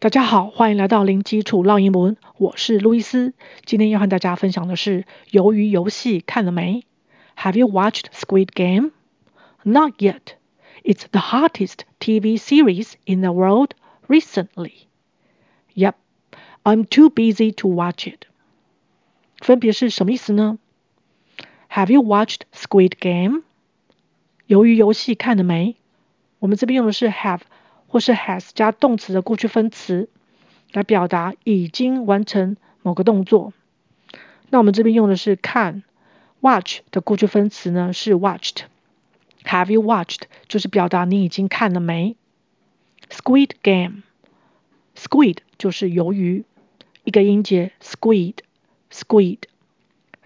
大家好，欢迎来到零基础绕英文，我是路易斯。今天要和大家分享的是《鱿鱼游戏》看了没？Have you watched Squid Game? Not yet. It's the hottest TV series in the world recently. Yep, I'm too busy to watch it. 分别是什么意思呢？Have you watched Squid Game? 鱿鱼游戏看了没？我们这边用的是 have。 或是 has 加动词的过去分词来表达已经完成某个动作。那我们这边用的是看，watch 的过去分词呢是 watched。Have you watched 就是表达你已经看了没？Squid game，squid 就是鱿鱼，一个音节 squid，squid。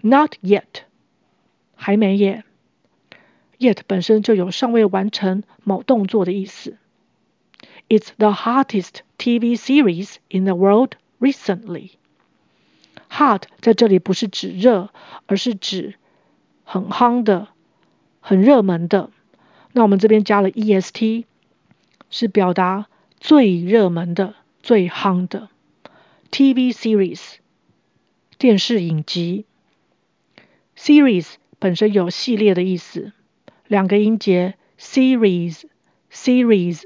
Not yet，还没耶。Yet 本身就有尚未完成某动作的意思。It's the hottest TV series in the world recently. Hot 在这里不是指热，而是指很夯的、很热门的。那我们这边加了 est，是表达最热门的、最夯的 TV series 电视影集。Series 本身有系列的意思，两个音节 series series。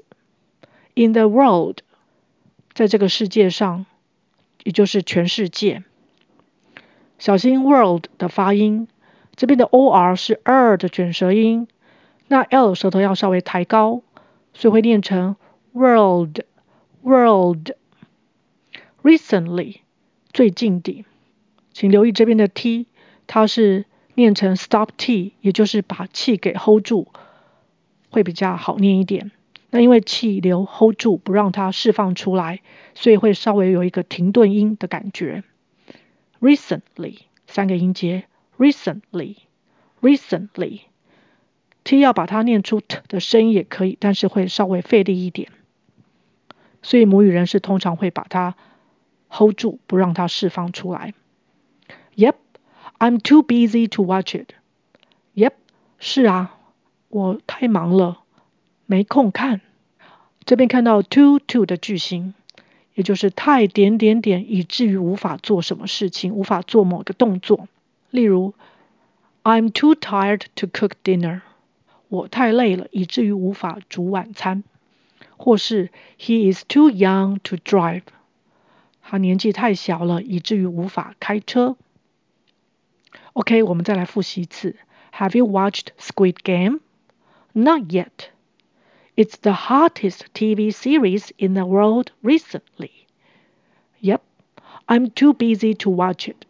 In the world，在这个世界上，也就是全世界。小心 world 的发音，这边的 or 是 er 的卷舌音，那 l 舌头要稍微抬高，所以会念成 world world。Recently，最近的，请留意这边的 t，它是念成 stop t，也就是把气给 hold 住，会比较好念一点。那因为气流 hold 住，不让它释放出来，所以会稍微有一个停顿音的感觉。Recently 三个音节，recently，recently，t 要把它念出 t 的声音也可以，但是会稍微费力一点。所以母语人士通常会把它 hold 住，不让它释放出来。Yep，I'm too busy to watch it。Yep，是啊，我太忙了。没空看，这边看到 too too 的句型，也就是太点点点，以至于无法做什么事情，无法做某个动作。例如，I'm too tired to cook dinner。我太累了，以至于无法煮晚餐。或是 He is too young to drive。他年纪太小了，以至于无法开车。OK，我们再来复习一次。Have you watched Squid Game? Not yet. It's the hottest TV series in the world recently. Yep, I'm too busy to watch it.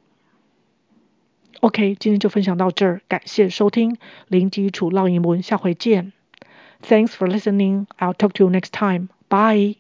OK，今天就分享到这儿，感谢收听零基础绕英文，下回见。Thanks for listening. I'll talk to you next time. Bye.